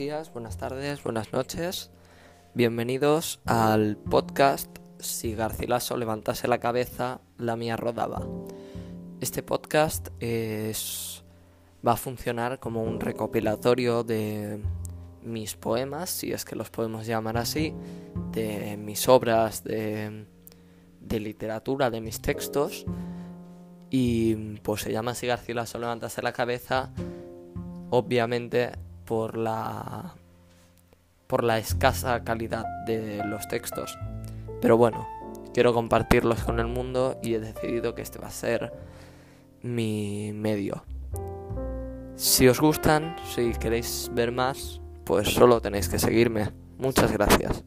días, buenas tardes, buenas noches. Bienvenidos al podcast Si Garcilaso levantase la cabeza, la mía rodaba. Este podcast va a funcionar como un recopilatorio de mis poemas, si es que los podemos llamar así, de mis obras de, de literatura, de mis textos. Y pues se llama Si Garcilaso levantase la cabeza, obviamente por la por la escasa calidad de los textos. Pero bueno, quiero compartirlos con el mundo y he decidido que este va a ser mi medio. Si os gustan, si queréis ver más, pues solo tenéis que seguirme. Muchas gracias.